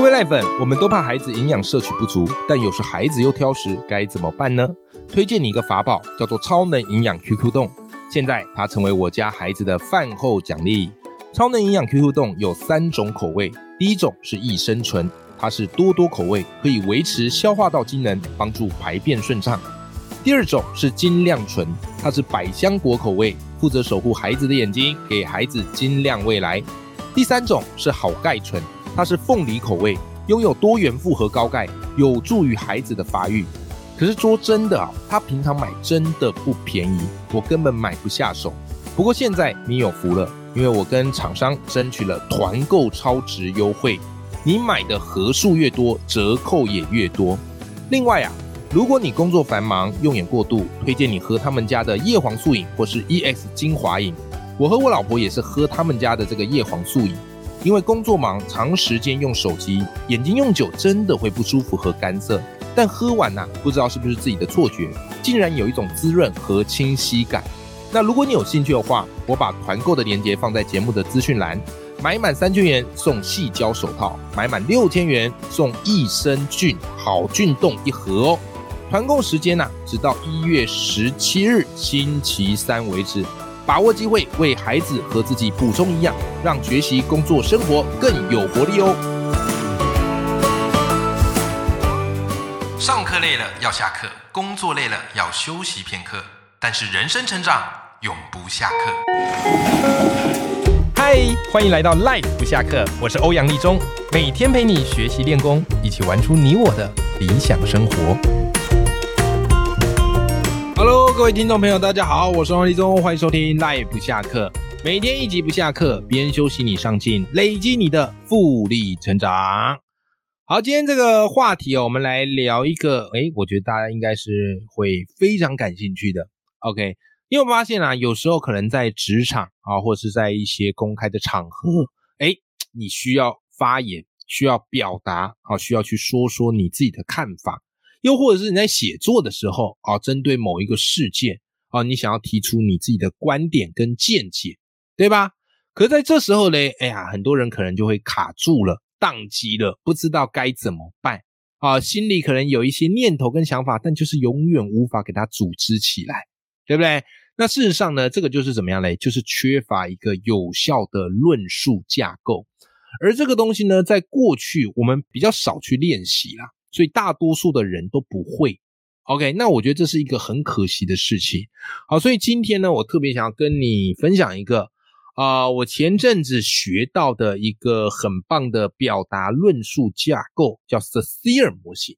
各位赖粉，我们都怕孩子营养摄取不足，但有时孩子又挑食，该怎么办呢？推荐你一个法宝，叫做超能营养 QQ 冻。现在它成为我家孩子的饭后奖励。超能营养 QQ 冻有三种口味，第一种是益生醇，它是多多口味，可以维持消化道机能，帮助排便顺畅。第二种是精亮醇，它是百香果口味，负责守护孩子的眼睛，给孩子精亮未来。第三种是好钙醇，它是凤梨口味，拥有多元复合高钙，有助于孩子的发育。可是说真的啊，它平常买真的不便宜，我根本买不下手。不过现在你有福了。因为我跟厂商争取了团购超值优惠，你买的盒数越多，折扣也越多。另外啊，如果你工作繁忙，用眼过度，推荐你喝他们家的叶黄素饮或是 EX 精华饮。我和我老婆也是喝他们家的这个叶黄素饮，因为工作忙，长时间用手机，眼睛用久真的会不舒服和干涩。但喝完呐，不知道是不是自己的错觉，竟然有一种滋润和清晰感。那如果你有兴趣的话，我把团购的链接放在节目的资讯栏。买满三千元送细胶手套，买满六千元送益生菌好菌冻一盒哦。团购时间呢，直到一月十七日星期三为止，把握机会为孩子和自己补充营养，让学习、工作、生活更有活力哦。上课累了要下课，工作累了要休息片刻，但是人生成长。永不下课。嗨，欢迎来到 Life 不下课，我是欧阳立中，每天陪你学习练功，一起玩出你我的理想生活。各位听众朋友，大家好，我是王立中，欢迎收听 Life 不下课，每天一集不下课，边休息你上进，累积你的复利成长。好，今天这个话题哦，我们来聊一个，哎，我觉得大家应该是会非常感兴趣的。OK。因为我发现啊？有时候可能在职场啊，或是在一些公开的场合，哎，你需要发言，需要表达啊，需要去说说你自己的看法，又或者是你在写作的时候啊，针对某一个事件啊，你想要提出你自己的观点跟见解，对吧？可是在这时候呢，哎呀，很多人可能就会卡住了，宕机了，不知道该怎么办啊，心里可能有一些念头跟想法，但就是永远无法给它组织起来，对不对？那事实上呢，这个就是怎么样嘞？就是缺乏一个有效的论述架构，而这个东西呢，在过去我们比较少去练习啦，所以大多数的人都不会。OK，那我觉得这是一个很可惜的事情。好，所以今天呢，我特别想要跟你分享一个啊，我前阵子学到的一个很棒的表达论述架构，叫 s c e r 模型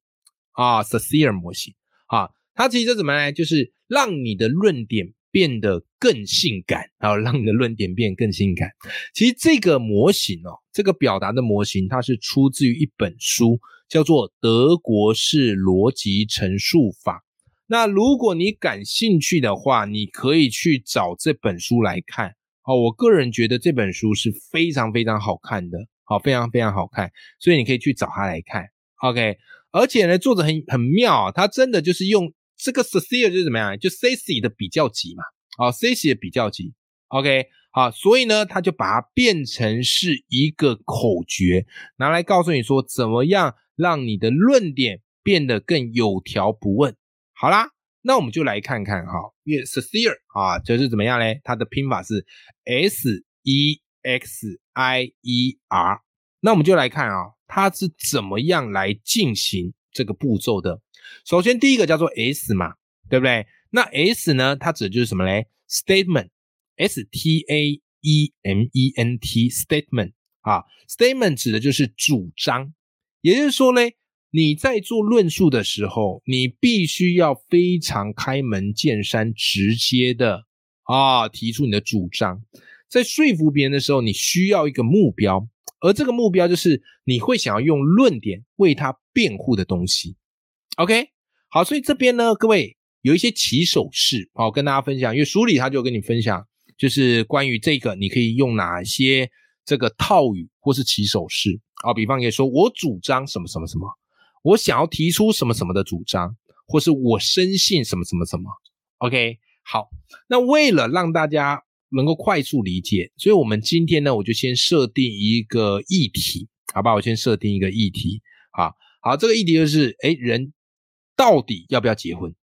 啊 s c e r 模型啊，它其实怎么来，就是让你的论点。变得更性感，然后让你的论点变更性感。其实这个模型哦，这个表达的模型，它是出自于一本书，叫做《德国式逻辑陈述法》。那如果你感兴趣的话，你可以去找这本书来看。哦，我个人觉得这本书是非常非常好看的，好，非常非常好看，所以你可以去找它来看。OK，而且呢，作者很很妙啊，他真的就是用。这个 s c e 就是怎么样？就 Cici 的比较级嘛，啊，Cici 的比较级，OK，好，所以呢，他就把它变成是一个口诀，拿来告诉你说，怎么样让你的论点变得更有条不紊。好啦，那我们就来看看哈，因为 s c e r 啊，就是怎么样嘞？它的拼法是 S E X I E R，那我们就来看啊，它是怎么样来进行这个步骤的。首先，第一个叫做 S 嘛，对不对？那 S 呢，它指的就是什么嘞？statement statement statement 啊，Statement 指的就是主张。也就是说嘞，你在做论述的时候，你必须要非常开门见山、直接的啊，提出你的主张。在说服别人的时候，你需要一个目标，而这个目标就是你会想要用论点为他辩护的东西。OK，好，所以这边呢，各位有一些起手式，好跟大家分享。因为书里他就跟你分享，就是关于这个，你可以用哪些这个套语或是起手式啊？比方可以说，我主张什么什么什么，我想要提出什么什么的主张，或是我深信什么什么什么。OK，好，那为了让大家能够快速理解，所以我们今天呢，我就先设定一个议题好吧，我先设定一个议题，好好，这个议题就是，哎，人到底要不要结婚？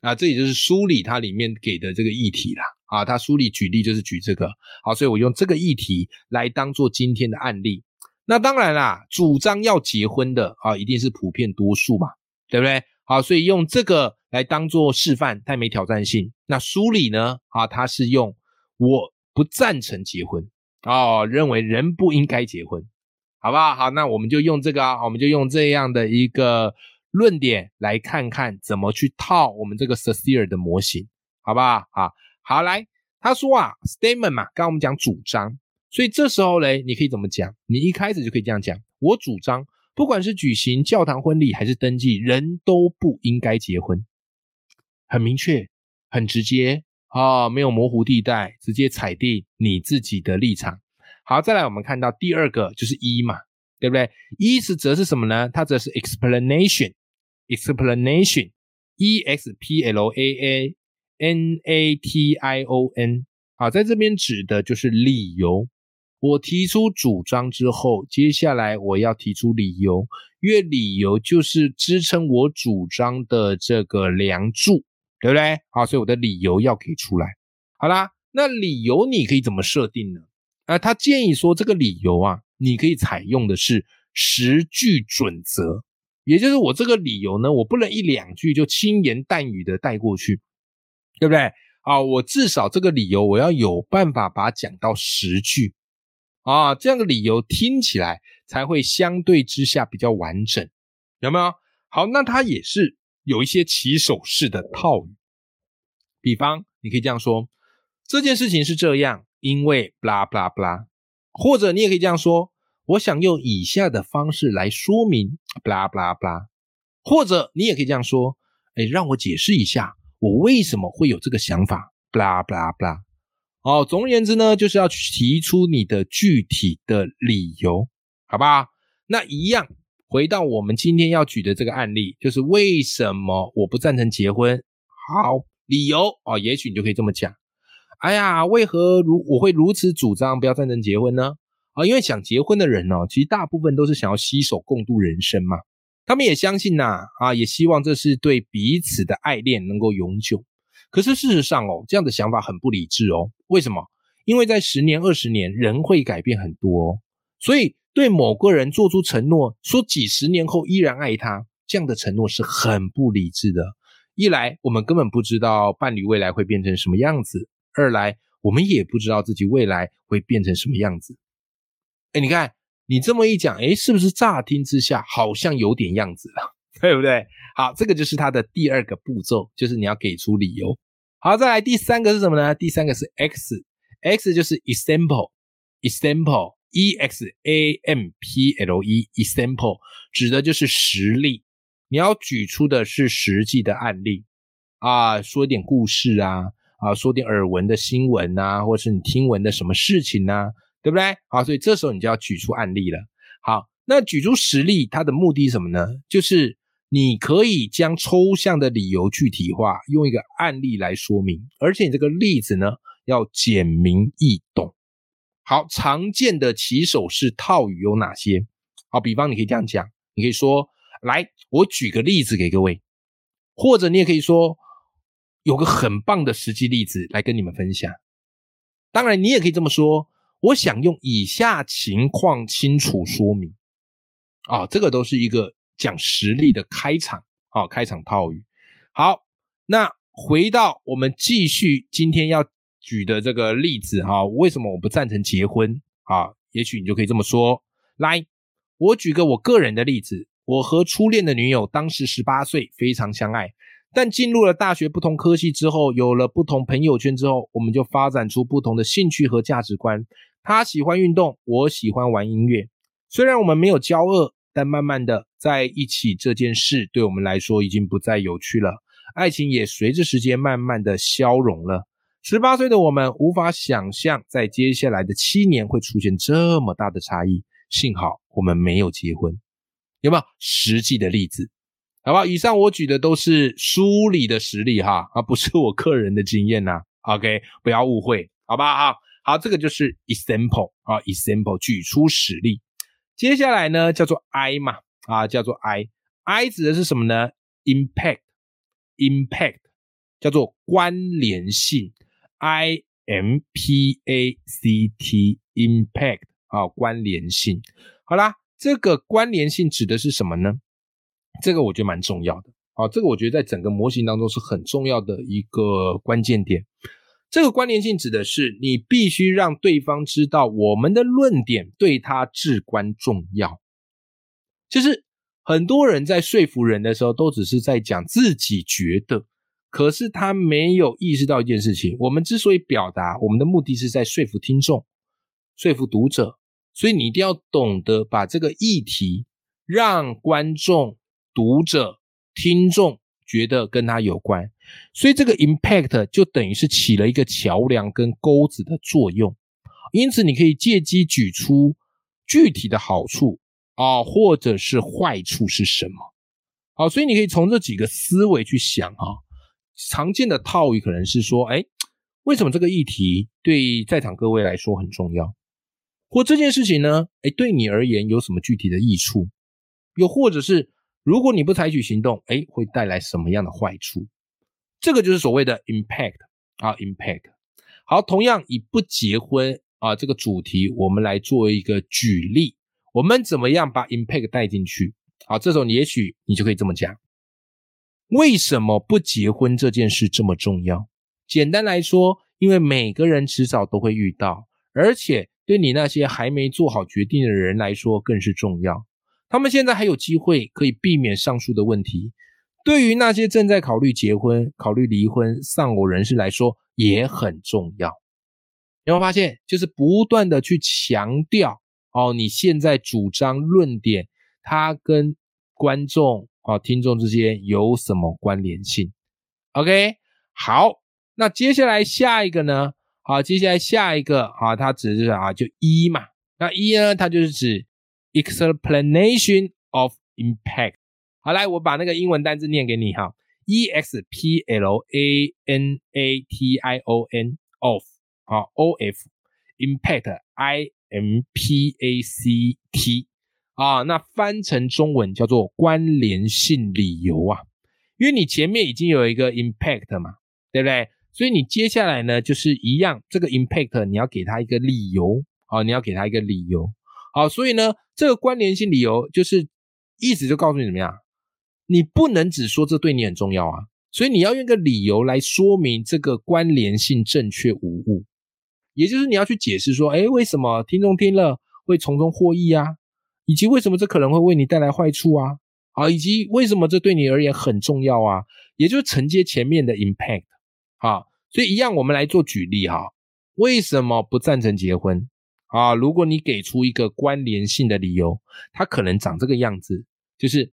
啊，这也就是书里它里面给的这个议题啦。啊，他书里举例就是举这个，好，所以我用这个议题来当做今天的案例。那当然啦，主张要结婚的啊，一定是普遍多数嘛，对不对？好，所以用这个来当做示范，太没挑战性。那书里呢，啊，他是用我不赞成结婚哦，认为人不应该结婚，好不好？好，那我们就用这个啊，我们就用这样的一个。论点来看看怎么去套我们这个 s c e r 的模型，好不好？好，好来，他说啊，statement 嘛，刚刚我们讲主张，所以这时候嘞，你可以怎么讲？你一开始就可以这样讲：我主张，不管是举行教堂婚礼还是登记，人都不应该结婚。很明确，很直接啊，没有模糊地带，直接踩定你自己的立场。好，再来我们看到第二个就是一嘛。对不对？一是则是什么呢？它则是 explanation，explanation，e x p l a a n a t i o n，啊，在这边指的就是理由。我提出主张之后，接下来我要提出理由，因为理由就是支撑我主张的这个梁柱，对不对？好，所以我的理由要给出来。好啦，那理由你可以怎么设定呢？啊，他建议说这个理由啊。你可以采用的是十句准则，也就是我这个理由呢，我不能一两句就轻言淡语的带过去，对不对？啊，我至少这个理由我要有办法把它讲到十句啊，这样的理由听起来才会相对之下比较完整，有没有？好，那它也是有一些起手式的套语，比方你可以这样说：这件事情是这样，因为 blah blah blah。或者你也可以这样说，我想用以下的方式来说明，blah blah blah。或者你也可以这样说，哎，让我解释一下我为什么会有这个想法，blah blah blah。哦，总而言之呢，就是要提出你的具体的理由，好吧？那一样，回到我们今天要举的这个案例，就是为什么我不赞成结婚？好，理由哦，也许你就可以这么讲。哎呀，为何如我会如此主张不要赞成结婚呢？啊，因为想结婚的人呢，其实大部分都是想要携手共度人生嘛。他们也相信呐，啊，也希望这是对彼此的爱恋能够永久。可是事实上哦，这样的想法很不理智哦。为什么？因为在十年、二十年，人会改变很多，哦所以对某个人做出承诺，说几十年后依然爱他，这样的承诺是很不理智的。一来，我们根本不知道伴侣未来会变成什么样子。二来，我们也不知道自己未来会变成什么样子。哎，你看你这么一讲，哎，是不是乍听之下好像有点样子了，对不对？好，这个就是它的第二个步骤，就是你要给出理由。好，再来第三个是什么呢？第三个是 X，X 就是 example，example，E X A M P L E，example 指的就是实例，你要举出的是实际的案例啊，说点故事啊。啊，说点耳闻的新闻呐，或者是你听闻的什么事情呐，对不对？好，所以这时候你就要举出案例了。好，那举出实例，它的目的是什么呢？就是你可以将抽象的理由具体化，用一个案例来说明，而且你这个例子呢要简明易懂。好，常见的起手式套语有哪些？好，比方你可以这样讲，你可以说：来，我举个例子给各位，或者你也可以说。有个很棒的实际例子来跟你们分享。当然，你也可以这么说。我想用以下情况清楚说明。啊，这个都是一个讲实例的开场，啊，开场套语。好，那回到我们继续今天要举的这个例子，哈，为什么我不赞成结婚？啊，也许你就可以这么说。来，我举个我个人的例子。我和初恋的女友当时十八岁，非常相爱。但进入了大学不同科系之后，有了不同朋友圈之后，我们就发展出不同的兴趣和价值观。他喜欢运动，我喜欢玩音乐。虽然我们没有交恶，但慢慢的在一起这件事对我们来说已经不再有趣了。爱情也随着时间慢慢的消融了。十八岁的我们无法想象，在接下来的七年会出现这么大的差异。幸好我们没有结婚，有没有实际的例子？好吧，以上我举的都是书里的实例哈，而不是我个人的经验呐。OK，不要误会，好吧？啊，好，这个就是 example 啊，example 举出实例。接下来呢，叫做 I 嘛，啊，叫做 I，I 指的是什么呢？Impact，Impact 叫做关联性，I M P A C T，Impact 啊，关联性。好啦，这个关联性指的是什么呢？这个我觉得蛮重要的，啊，这个我觉得在整个模型当中是很重要的一个关键点。这个关联性指的是你必须让对方知道我们的论点对他至关重要。就是很多人在说服人的时候，都只是在讲自己觉得，可是他没有意识到一件事情：我们之所以表达，我们的目的是在说服听众、说服读者，所以你一定要懂得把这个议题让观众、读者、听众觉得跟他有关。所以这个 impact 就等于是起了一个桥梁跟钩子的作用，因此你可以借机举出具体的好处啊，或者是坏处是什么？好，所以你可以从这几个思维去想啊。常见的套语可能是说，哎，为什么这个议题对在场各位来说很重要？或这件事情呢，哎，对你而言有什么具体的益处？又或者是如果你不采取行动，哎，会带来什么样的坏处？这个就是所谓的 impact 啊，impact。好，同样以不结婚啊这个主题，我们来做一个举例，我们怎么样把 impact 带进去？好，这时候也许你就可以这么讲：为什么不结婚这件事这么重要？简单来说，因为每个人迟早都会遇到，而且对你那些还没做好决定的人来说更是重要。他们现在还有机会可以避免上述的问题。对于那些正在考虑结婚、考虑离婚、丧偶人士来说，也很重要。有没有发现，就是不断的去强调哦，你现在主张论点，它跟观众啊、听众之间有什么关联性？OK，好，那接下来下一个呢？好，接下来下一个啊，它指的是啊，就一嘛。那一呢，它就是指 explanation of impact。好，来，我把那个英文单字念给你哈，e x p l a n a t i o n of 好 o f impact i m p a c t 啊，那翻成中文叫做关联性理由啊，因为你前面已经有一个 impact 嘛，对不对？所以你接下来呢，就是一样，这个 impact 你要给他一个理由啊，你要给他一个理由。好，所以呢，这个关联性理由就是意思就告诉你怎么样。你不能只说这对你很重要啊，所以你要用个理由来说明这个关联性正确无误，也就是你要去解释说，哎，为什么听众听了会从中获益啊，以及为什么这可能会为你带来坏处啊，啊，以及为什么这对你而言很重要啊，也就是承接前面的 impact，啊，所以一样我们来做举例哈，为什么不赞成结婚？啊？如果你给出一个关联性的理由，它可能长这个样子，就是。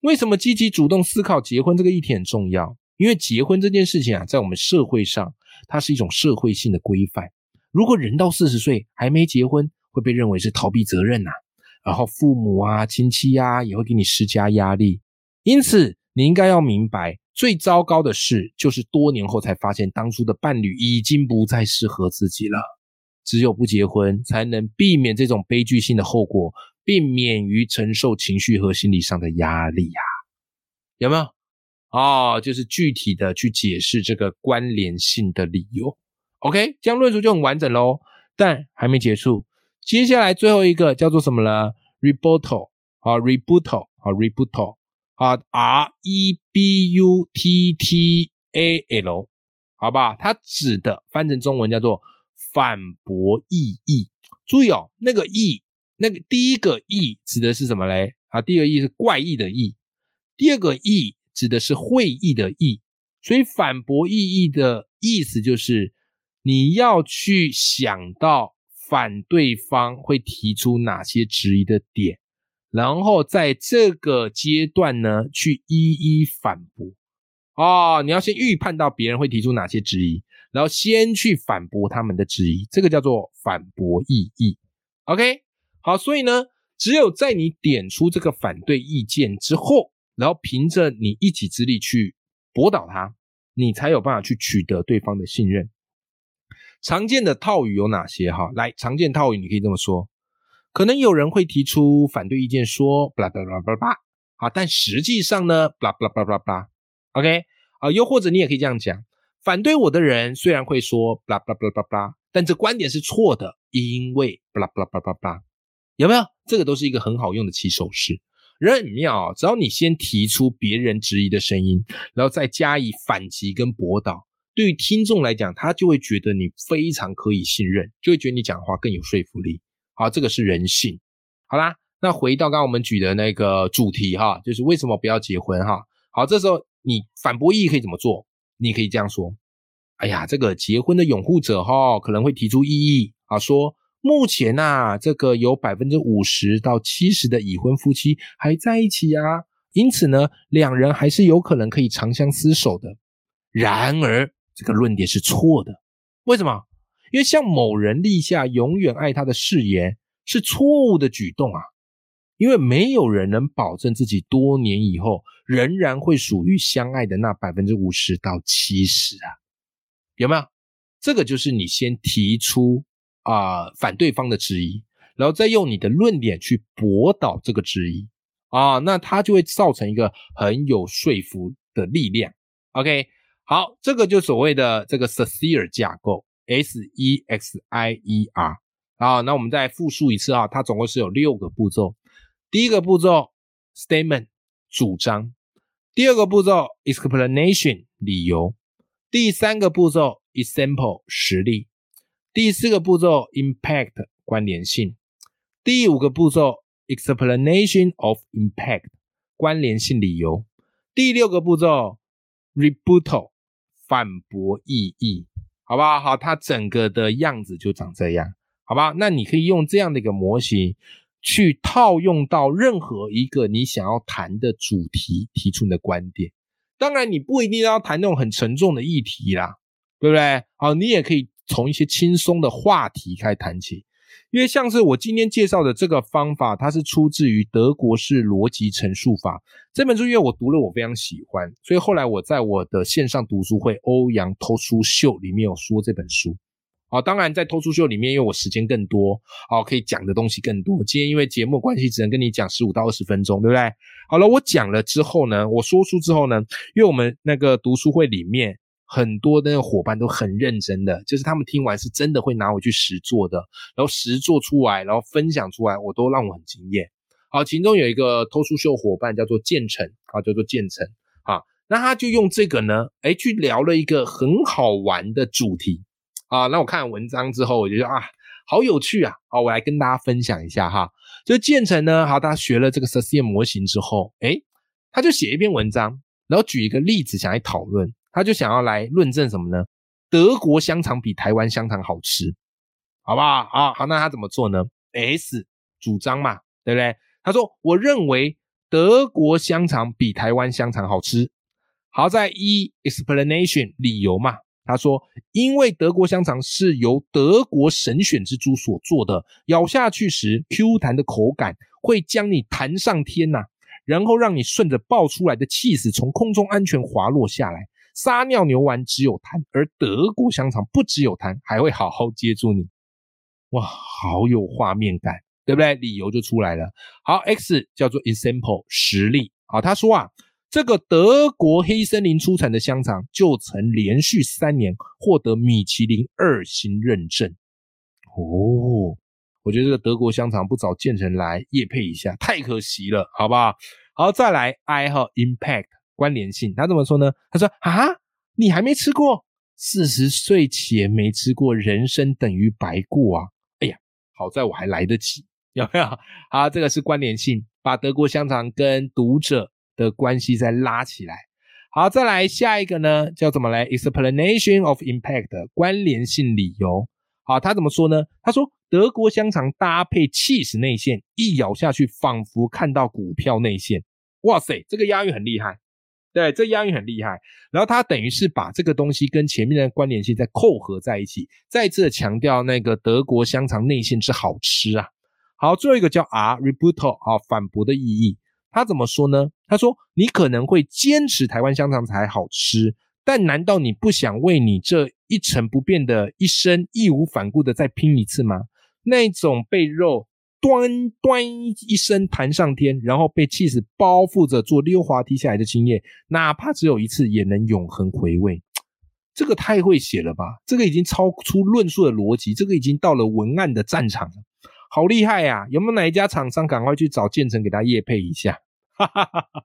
为什么积极主动思考结婚这个议题很重要？因为结婚这件事情啊，在我们社会上，它是一种社会性的规范。如果人到四十岁还没结婚，会被认为是逃避责任呐。然后父母啊、亲戚啊，也会给你施加压力。因此，你应该要明白，最糟糕的事就是多年后才发现，当初的伴侣已经不再适合自己了。只有不结婚，才能避免这种悲剧性的后果。并免于承受情绪和心理上的压力呀，有没有？哦，就是具体的去解释这个关联性的理由。OK，这样论述就很完整喽。但还没结束，接下来最后一个叫做什么呢？Rebuttal 啊，Rebuttal 啊，Rebuttal 啊，R E B U T T A L，好吧？它指的翻成中文叫做反驳意义。注意哦，那个意。那个第一个异指的是什么嘞？啊，第二个异是怪异的异，第二个异指的是会意的意。所以反驳异议的意思就是你要去想到反对方会提出哪些质疑的点，然后在这个阶段呢去一一反驳。哦，你要先预判到别人会提出哪些质疑，然后先去反驳他们的质疑，这个叫做反驳异议。OK。好，所以呢，只有在你点出这个反对意见之后，然后凭着你一己之力去驳倒他，你才有办法去取得对方的信任。常见的套语有哪些？哈，来，常见套语你可以这么说：可能有人会提出反对意见，说巴拉巴拉巴拉巴拉，好，但实际上呢，巴拉巴拉巴拉巴拉，OK，啊，又或者你也可以这样讲，反对我的人虽然会说巴拉巴拉巴拉巴拉，但这观点是错的，因为巴拉巴拉巴拉巴拉，有没有？这个都是一个很好用的起手式。人很妙，只要你先提出别人质疑的声音，然后再加以反击跟驳倒，对于听众来讲，他就会觉得你非常可以信任，就会觉得你讲话更有说服力。好，这个是人性。好啦，那回到刚刚我们举的那个主题哈，就是为什么不要结婚哈？好，这时候你反驳意义可以怎么做？你可以这样说：哎呀，这个结婚的拥护者哈，可能会提出异议啊，说。目前呐，这个有百分之五十到七十的已婚夫妻还在一起啊，因此呢，两人还是有可能可以长相厮守的。然而，这个论点是错的。为什么？因为向某人立下永远爱他的誓言是错误的举动啊！因为没有人能保证自己多年以后仍然会属于相爱的那百分之五十到七十啊，有没有？这个就是你先提出。啊，反对方的质疑，然后再用你的论点去驳倒这个质疑啊，那它就会造成一个很有说服的力量。OK，好，这个就所谓的这个 Sexier 架构，S E X I E R 啊，那我们再复述一次啊，它总共是有六个步骤。第一个步骤 Statement 主张，第二个步骤 Explanation 理由，第三个步骤 Example 实例。第四个步骤，impact 关联性；第五个步骤，explanation of impact 关联性理由；第六个步骤，rebuttal 反驳意义，好不好？好，它整个的样子就长这样，好吧？那你可以用这样的一个模型去套用到任何一个你想要谈的主题，提出你的观点。当然，你不一定要谈那种很沉重的议题啦，对不对？好，你也可以。从一些轻松的话题开始谈起，因为像是我今天介绍的这个方法，它是出自于德国式逻辑陈述法这本书，因为我读了，我非常喜欢，所以后来我在我的线上读书会欧阳偷书秀里面有说这本书。啊，当然在偷书秀里面，因为我时间更多，好可以讲的东西更多。今天因为节目关系，只能跟你讲十五到二十分钟，对不对？好了，我讲了之后呢，我说出之后呢，因为我们那个读书会里面。很多的伙伴都很认真的，就是他们听完是真的会拿回去实做的，然后实做出来，然后分享出来，我都让我很惊艳。好，其中有一个偷书秀伙伴叫做建成，啊，叫做建成，啊，那他就用这个呢，哎，去聊了一个很好玩的主题，啊，那我看文章之后，我觉得啊，好有趣啊，好，我来跟大家分享一下哈。就建成呢，好，他学了这个 s c 模型之后，哎，他就写一篇文章，然后举一个例子想来讨论。他就想要来论证什么呢？德国香肠比台湾香肠好吃，好不好？啊，好，那他怎么做呢？S 主张嘛，对不对？他说：“我认为德国香肠比台湾香肠好吃。”好在 E explanation 理由嘛，他说：“因为德国香肠是由德国神选之猪所做的，咬下去时 Q 弹的口感会将你弹上天呐，然后让你顺着爆出来的气死从空中安全滑落下来。”撒尿牛丸只有弹，而德国香肠不只有弹，还会好好接住你。哇，好有画面感，对不对？理由就出来了。好，X 叫做 example 实例。好，他说啊，这个德国黑森林出产的香肠就曾连续三年获得米其林二星认证。哦，我觉得这个德国香肠不找建成来夜配一下，太可惜了，好不好？好，再来 I 和 impact。关联性，他怎么说呢？他说啊，你还没吃过，四十岁前没吃过，人生等于白过啊！哎呀，好在我还来得及，有没有？好，这个是关联性，把德国香肠跟读者的关系再拉起来。好，再来下一个呢，叫怎么来？Explanation of impact，关联性理由。好，他怎么说呢？他说德国香肠搭配 cheese 内馅，一咬下去，仿佛看到股票内馅。哇塞，这个押韵很厉害。对，这押韵很厉害。然后他等于是把这个东西跟前面的关联性再扣合在一起，再次强调那个德国香肠内馅之好吃啊。好，最后一个叫 R rebuttal 啊，反驳的意义。他怎么说呢？他说：“你可能会坚持台湾香肠才好吃，但难道你不想为你这一成不变的一生义无反顾的再拼一次吗？那种被肉端端一声弹上天，然后被气死包覆着做溜滑梯下来的经验，哪怕只有一次，也能永恒回味。这个太会写了吧？这个已经超出论述的逻辑，这个已经到了文案的战场了，好厉害呀！有没有哪一家厂商赶快去找建成给他业配一下？哈哈哈哈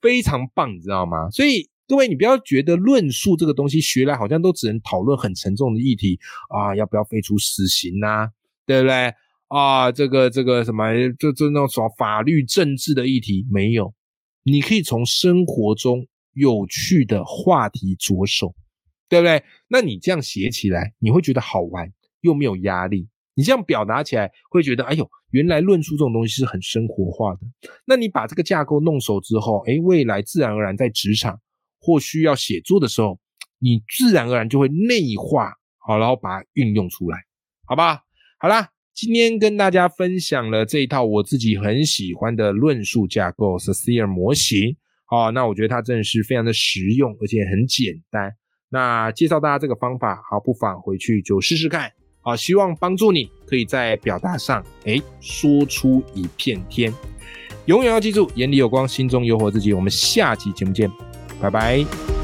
非常棒，你知道吗？所以各位，你不要觉得论述这个东西学来好像都只能讨论很沉重的议题啊，要不要废除死刑呐？对不对？啊，这个这个什么，就就那种什么法律政治的议题没有，你可以从生活中有趣的话题着手，对不对？那你这样写起来，你会觉得好玩又没有压力，你这样表达起来会觉得，哎呦，原来论述这种东西是很生活化的。那你把这个架构弄熟之后，哎，未来自然而然在职场或需要写作的时候，你自然而然就会内化好，然后把它运用出来，好吧？好啦。今天跟大家分享了这一套我自己很喜欢的论述架构 s c i r 模型。好，那我觉得它真的是非常的实用，而且很简单。那介绍大家这个方法，好，不妨回去就试试看。啊，希望帮助你可以在表达上，哎，说出一片天。永远要记住，眼里有光，心中有火自己。我们下期节目见，拜拜。